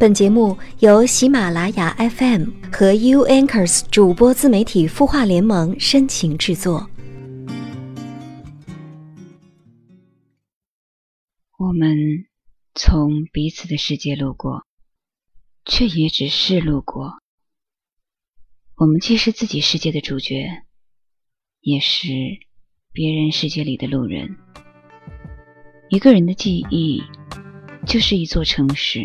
本节目由喜马拉雅 FM 和 U Anchors 主播自媒体孵化联盟深情制作。我们从彼此的世界路过，却也只是路过。我们既是自己世界的主角，也是别人世界里的路人。一个人的记忆，就是一座城市。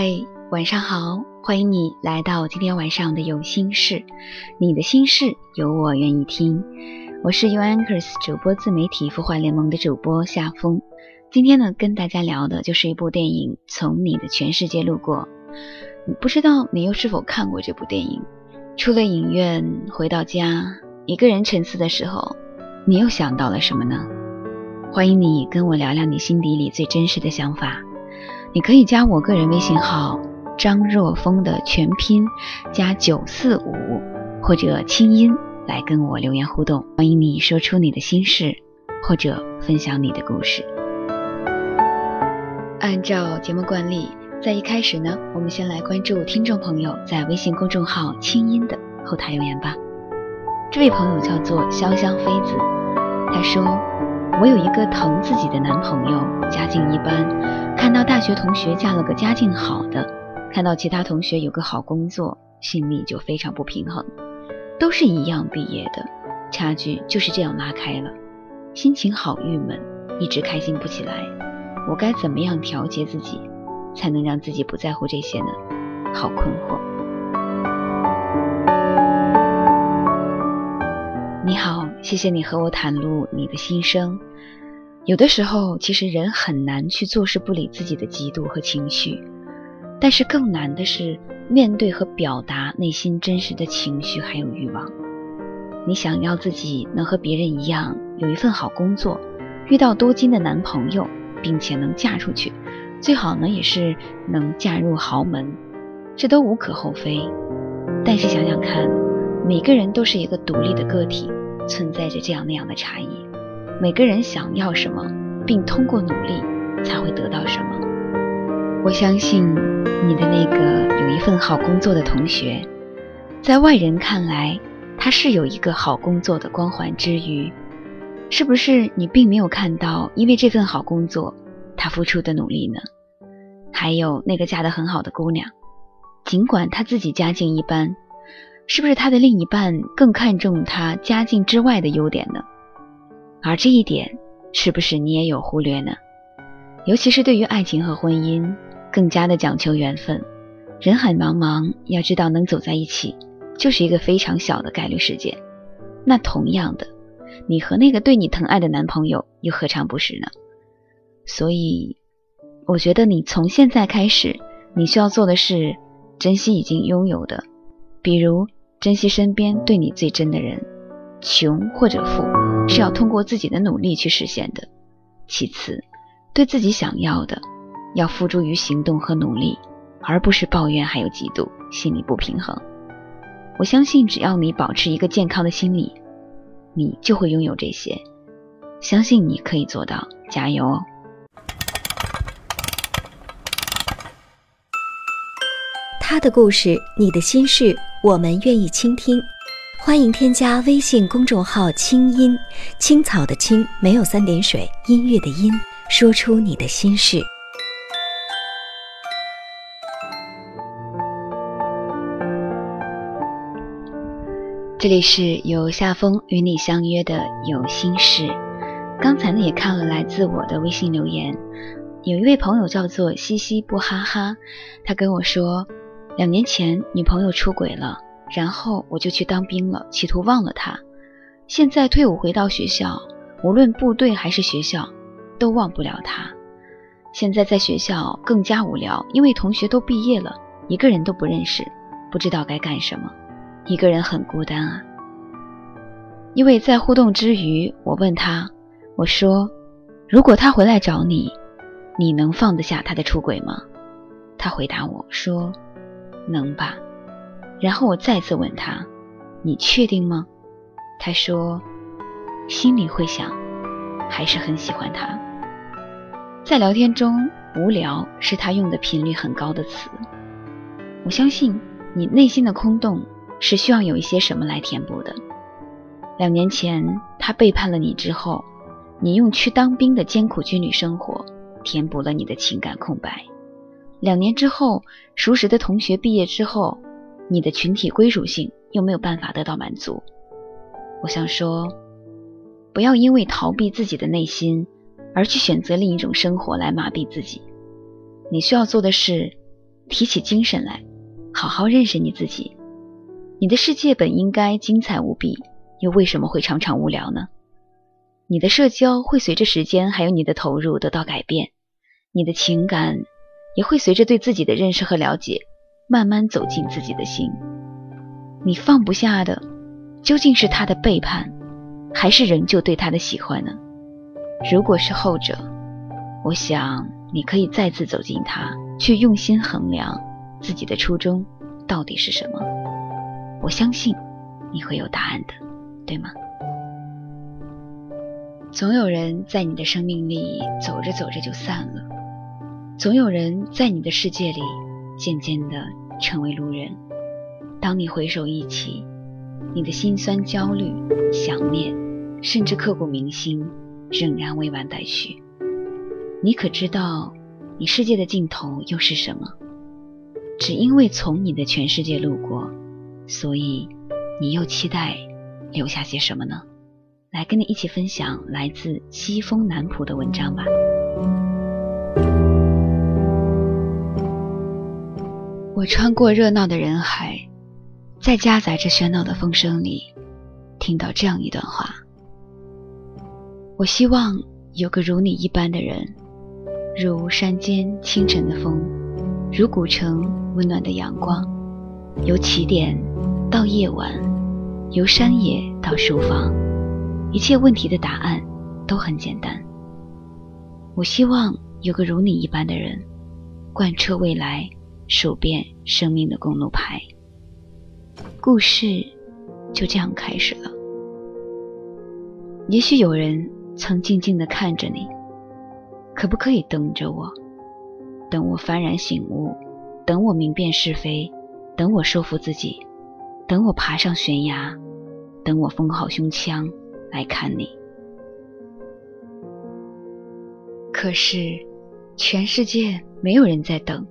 嗨，晚上好，欢迎你来到今天晚上的有心事。你的心事有我愿意听。我是 U Anchors 主播自媒体孵化联盟的主播夏风。今天呢，跟大家聊的就是一部电影《从你的全世界路过》。不知道你又是否看过这部电影？出了影院，回到家，一个人沉思的时候，你又想到了什么呢？欢迎你跟我聊聊你心底里最真实的想法。你可以加我个人微信号张若风的全拼加九四五，或者清音来跟我留言互动。欢迎你说出你的心事，或者分享你的故事。按照节目惯例，在一开始呢，我们先来关注听众朋友在微信公众号清音的后台留言吧。这位朋友叫做潇湘妃子，他说。我有一个疼自己的男朋友，家境一般。看到大学同学嫁了个家境好的，看到其他同学有个好工作，心里就非常不平衡。都是一样毕业的，差距就是这样拉开了，心情好郁闷，一直开心不起来。我该怎么样调节自己，才能让自己不在乎这些呢？好困惑。你好，谢谢你和我袒露你的心声。有的时候，其实人很难去坐视不理自己的嫉妒和情绪，但是更难的是面对和表达内心真实的情绪还有欲望。你想要自己能和别人一样有一份好工作，遇到多金的男朋友，并且能嫁出去，最好呢也是能嫁入豪门，这都无可厚非。但是想想看，每个人都是一个独立的个体，存在着这样那样的差异。每个人想要什么，并通过努力才会得到什么。我相信你的那个有一份好工作的同学，在外人看来，他是有一个好工作的光环之余，是不是你并没有看到，因为这份好工作，他付出的努力呢？还有那个嫁得很好的姑娘，尽管她自己家境一般，是不是她的另一半更看重她家境之外的优点呢？而这一点，是不是你也有忽略呢？尤其是对于爱情和婚姻，更加的讲求缘分。人海茫茫，要知道能走在一起，就是一个非常小的概率事件。那同样的，你和那个对你疼爱的男朋友，又何尝不是呢？所以，我觉得你从现在开始，你需要做的是珍惜已经拥有的，比如珍惜身边对你最真的人。穷或者富，是要通过自己的努力去实现的。其次，对自己想要的，要付诸于行动和努力，而不是抱怨还有嫉妒，心里不平衡。我相信，只要你保持一个健康的心理，你就会拥有这些。相信你可以做到，加油哦！他的故事，你的心事，我们愿意倾听。欢迎添加微信公众号“清音青草”的青没有三点水，音乐的音，说出你的心事。这里是由夏风与你相约的有心事。刚才呢也看了来自我的微信留言，有一位朋友叫做西西不哈哈，他跟我说。两年前女朋友出轨了，然后我就去当兵了，企图忘了她。现在退伍回到学校，无论部队还是学校，都忘不了她。现在在学校更加无聊，因为同学都毕业了，一个人都不认识，不知道该干什么，一个人很孤单啊。因为在互动之余，我问他，我说：“如果他回来找你，你能放得下他的出轨吗？”他回答我说：“能吧。”然后我再次问他：“你确定吗？”他说：“心里会想，还是很喜欢他。”在聊天中，“无聊”是他用的频率很高的词。我相信你内心的空洞是需要有一些什么来填补的。两年前他背叛了你之后，你用去当兵的艰苦军旅生活填补了你的情感空白。两年之后，熟识的同学毕业之后，你的群体归属性又没有办法得到满足。我想说，不要因为逃避自己的内心，而去选择另一种生活来麻痹自己。你需要做的是，提起精神来，好好认识你自己。你的世界本应该精彩无比。又为什么会常常无聊呢？你的社交会随着时间还有你的投入得到改变，你的情感也会随着对自己的认识和了解，慢慢走进自己的心。你放不下的究竟是他的背叛，还是仍旧对他的喜欢呢？如果是后者，我想你可以再次走进他，去用心衡量自己的初衷到底是什么。我相信你会有答案的。对吗？总有人在你的生命里走着走着就散了，总有人在你的世界里渐渐的成为路人。当你回首一起，你的心酸、焦虑、想念，甚至刻骨铭心，仍然未完待续。你可知道，你世界的尽头又是什么？只因为从你的全世界路过，所以你又期待。留下些什么呢？来跟你一起分享来自西风南浦的文章吧。我穿过热闹的人海，在夹杂着喧闹的风声里，听到这样一段话：我希望有个如你一般的人，如山间清晨的风，如古城温暖的阳光，由起点到夜晚。由山野到书房，一切问题的答案都很简单。我希望有个如你一般的人，贯彻未来，数遍生命的公路牌。故事就这样开始了。也许有人曾静静的看着你，可不可以等着我？等我幡然醒悟，等我明辨是非，等我说服自己。等我爬上悬崖，等我封好胸腔来看你。可是，全世界没有人在等。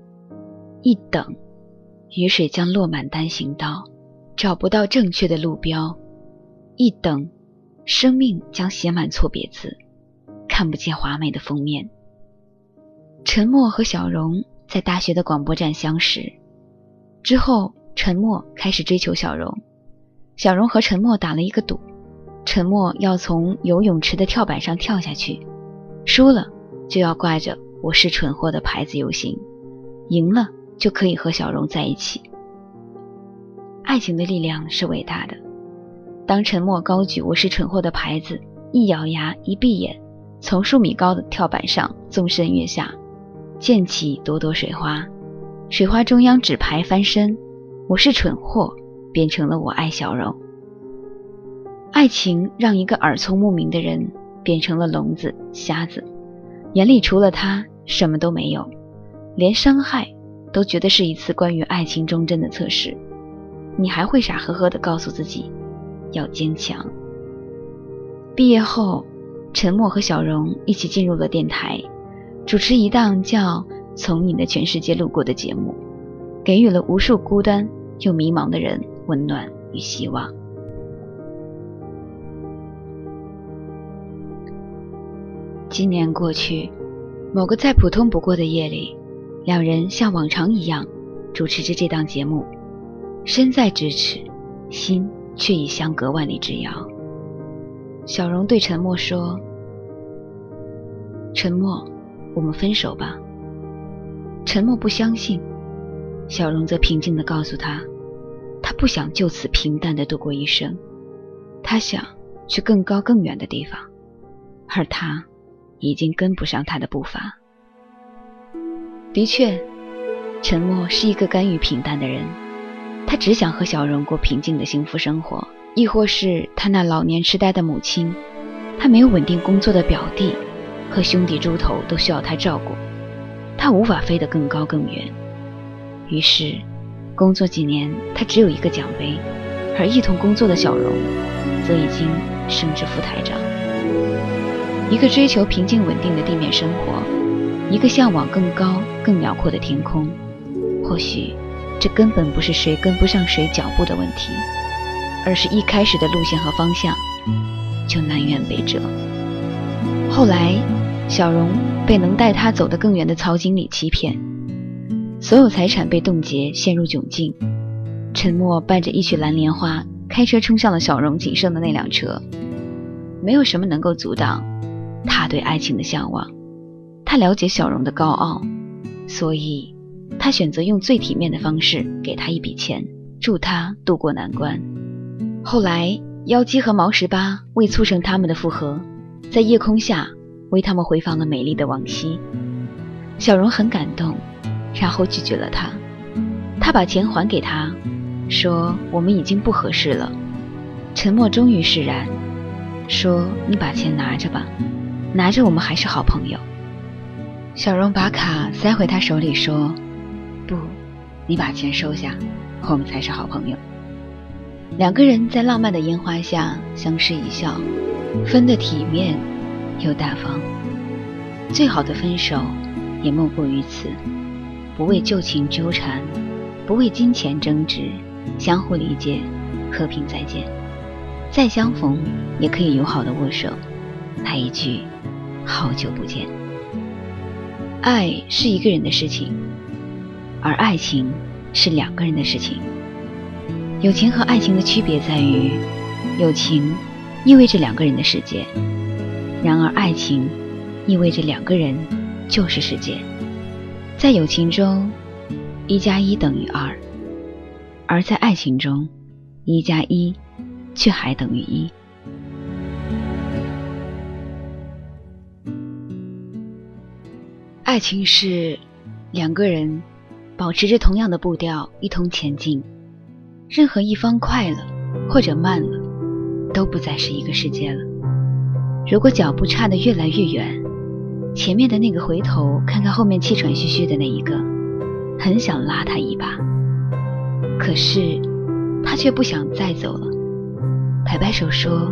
一等，雨水将落满单行道，找不到正确的路标；一等，生命将写满错别字，看不见华美的封面。沉默和小荣在大学的广播站相识，之后。沉默开始追求小荣，小荣和沉默打了一个赌，沉默要从游泳池的跳板上跳下去，输了就要挂着“我是蠢货”的牌子游行，赢了就可以和小荣在一起。爱情的力量是伟大的，当沉默高举“我是蠢货”的牌子，一咬牙一闭眼，从数米高的跳板上纵身跃下，溅起朵朵水花，水花中央纸牌翻身。我是蠢货，变成了我爱小荣。爱情让一个耳聪目明的人变成了聋子、瞎子，眼里除了他什么都没有，连伤害都觉得是一次关于爱情忠贞的测试。你还会傻呵呵地告诉自己要坚强。毕业后，陈默和小荣一起进入了电台，主持一档叫《从你的全世界路过》的节目，给予了无数孤单。又迷茫的人，温暖与希望。今年过去，某个再普通不过的夜里，两人像往常一样主持着这档节目，身在咫尺，心却已相隔万里之遥。小荣对陈默说：“陈默，我们分手吧。”陈默不相信，小荣则平静地告诉他：“他不想就此平淡地度过一生，他想去更高更远的地方，而他已经跟不上他的步伐。”的确，陈默是一个甘于平淡的人，他只想和小荣过平静的幸福生活。亦或是他那老年痴呆的母亲，他没有稳定工作的表弟和兄弟猪头都需要他照顾，他无法飞得更高更远。于是，工作几年，他只有一个奖杯，而一同工作的小荣，则已经升至副台长。一个追求平静稳定的地面生活，一个向往更高更辽阔的天空。或许，这根本不是谁跟不上谁脚步的问题。而是一开始的路线和方向就南辕北辙。后来，小荣被能带他走得更远的曹经理欺骗，所有财产被冻结，陷入窘境。陈默伴着一曲蓝莲花，开车冲向了小荣仅剩的那辆车。没有什么能够阻挡他对爱情的向往。他了解小荣的高傲，所以他选择用最体面的方式给他一笔钱，助他渡过难关。后来，妖姬和毛十八为促成他们的复合，在夜空下为他们回放了美丽的往昔。小荣很感动，然后拒绝了他。他把钱还给他，说：“我们已经不合适了。”沉默终于释然，说：“你把钱拿着吧，拿着我们还是好朋友。”小荣把卡塞回他手里，说：“不，你把钱收下，我们才是好朋友。”两个人在浪漫的烟花下相视一笑，分得体面又大方。最好的分手也莫过于此：不为旧情纠缠，不为金钱争执，相互理解，和平再见。再相逢也可以友好的握手，来一句“好久不见”。爱是一个人的事情，而爱情是两个人的事情。友情和爱情的区别在于，友情意味着两个人的世界，然而爱情意味着两个人就是世界。在友情中，一加一等于二，而在爱情中，一加一却还等于一。爱情是两个人保持着同样的步调，一同前进。任何一方快了或者慢了，都不再是一个世界了。如果脚步差得越来越远，前面的那个回头看看后面气喘吁吁的那一个，很想拉他一把，可是他却不想再走了，摆摆手说：“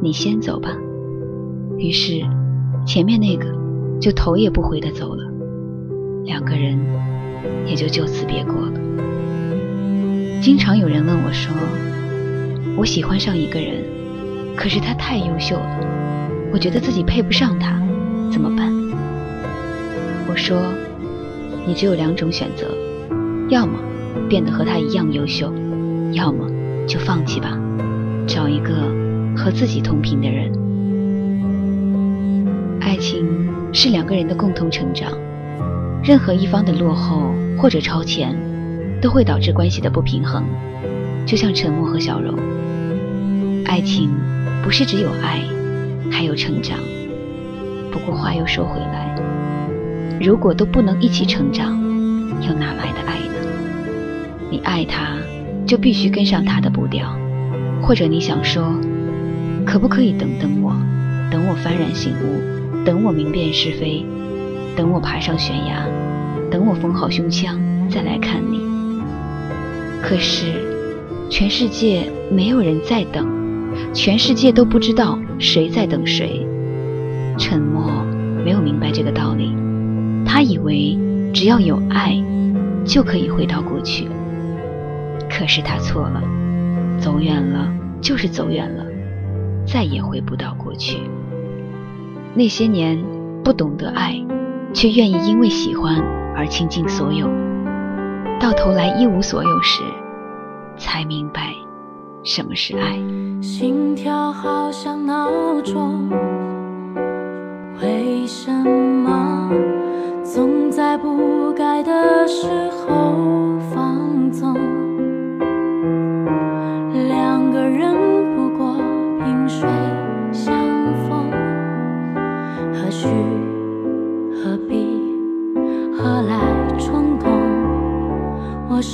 你先走吧。”于是前面那个就头也不回的走了，两个人也就就此别过了。经常有人问我说：“我喜欢上一个人，可是他太优秀了，我觉得自己配不上他，怎么办？”我说：“你只有两种选择，要么变得和他一样优秀，要么就放弃吧，找一个和自己同频的人。爱情是两个人的共同成长，任何一方的落后或者超前。”都会导致关系的不平衡，就像沉默和小柔。爱情不是只有爱，还有成长。不过话又说回来，如果都不能一起成长，又哪来的爱呢？你爱他，就必须跟上他的步调。或者你想说，可不可以等等我，等我幡然醒悟，等我明辨是非，等我爬上悬崖，等我缝好胸腔，再来看你。可是，全世界没有人在等，全世界都不知道谁在等谁。沉默没有明白这个道理，他以为只要有爱，就可以回到过去。可是他错了，走远了就是走远了，再也回不到过去。那些年不懂得爱，却愿意因为喜欢而倾尽所有。到头来一无所有时，才明白什么是爱。心跳好像闹钟，为什么总在不该的时候放纵？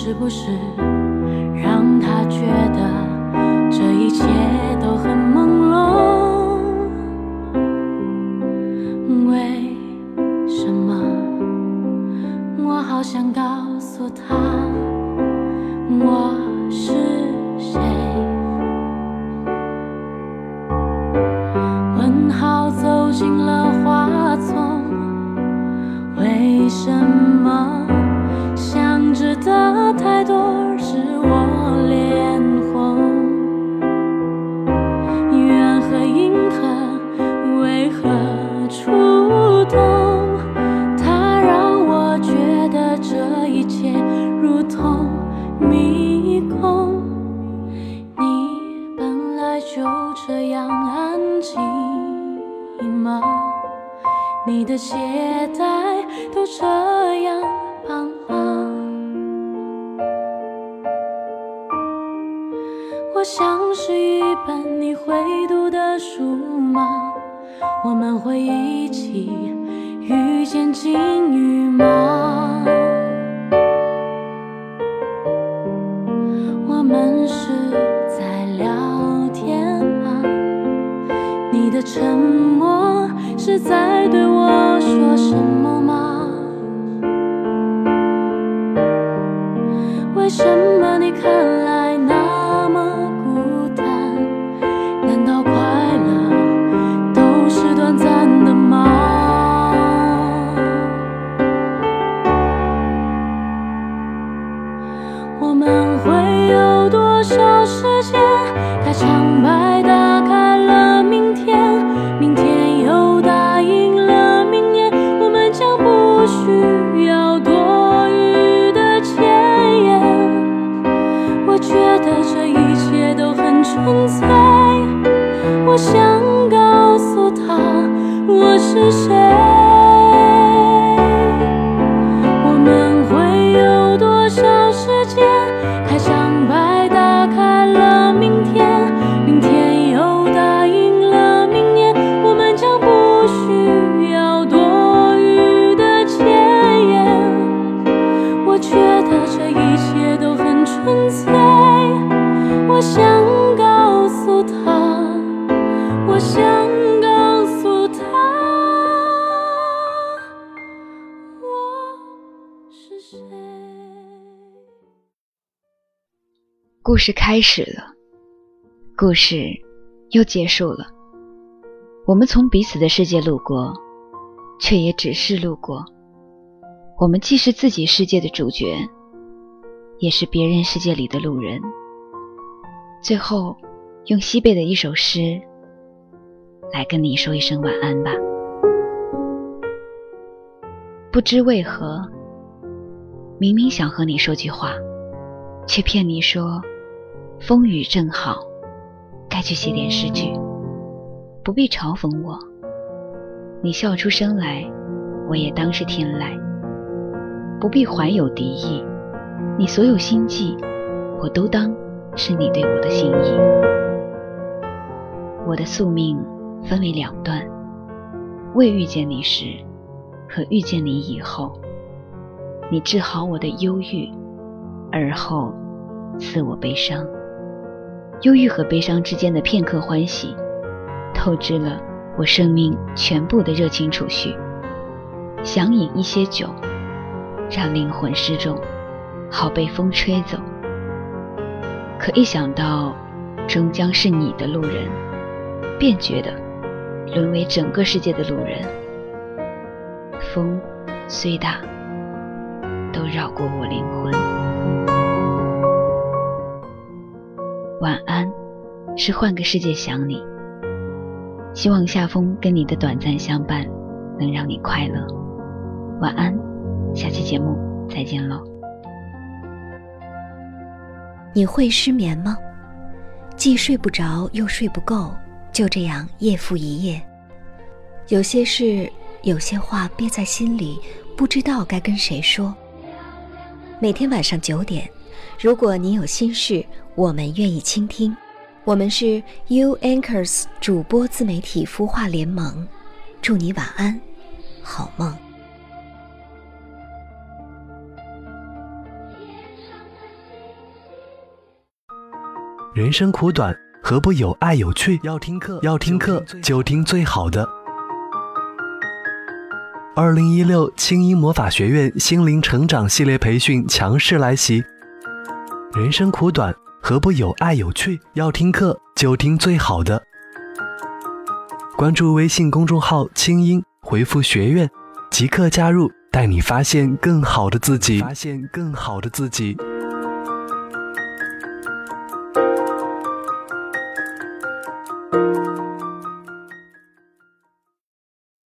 是不是让他觉得这一切我像是一本你会读的书吗？我们会一起遇见金鱼吗？我们是在聊天吗？你的沉默是在故事开始了，故事又结束了。我们从彼此的世界路过，却也只是路过。我们既是自己世界的主角，也是别人世界里的路人。最后，用西贝的一首诗来跟你说一声晚安吧。不知为何，明明想和你说句话，却骗你说风雨正好，该去写点诗句。不必嘲讽我，你笑出声来，我也当是天籁。不必怀有敌意，你所有心计，我都当是你对我的心意。我的宿命分为两段：未遇见你时和遇见你以后。你治好我的忧郁，而后赐我悲伤。忧郁和悲伤之间的片刻欢喜，透支了我生命全部的热情储蓄。想饮一些酒，让灵魂失重，好被风吹走。可一想到终将是你的路人，便觉得沦为整个世界的路人。风虽大，都绕过我灵魂。晚安，是换个世界想你。希望夏风跟你的短暂相伴，能让你快乐。晚安，下期节目再见喽。你会失眠吗？既睡不着又睡不够，就这样夜复一夜。有些事，有些话憋在心里，不知道该跟谁说。每天晚上九点，如果你有心事，我们愿意倾听。我们是 U Anchors 主播自媒体孵化联盟，祝你晚安，好梦。人生苦短，何不有爱有趣？要听课，要听课就听最好的。二零一六青音魔法学院心灵成长系列培训强势来袭。人生苦短。何不有爱有趣？要听课就听最好的。关注微信公众号“清音”，回复“学院”，即刻加入，带你发现更好的自己。发现更好的自己。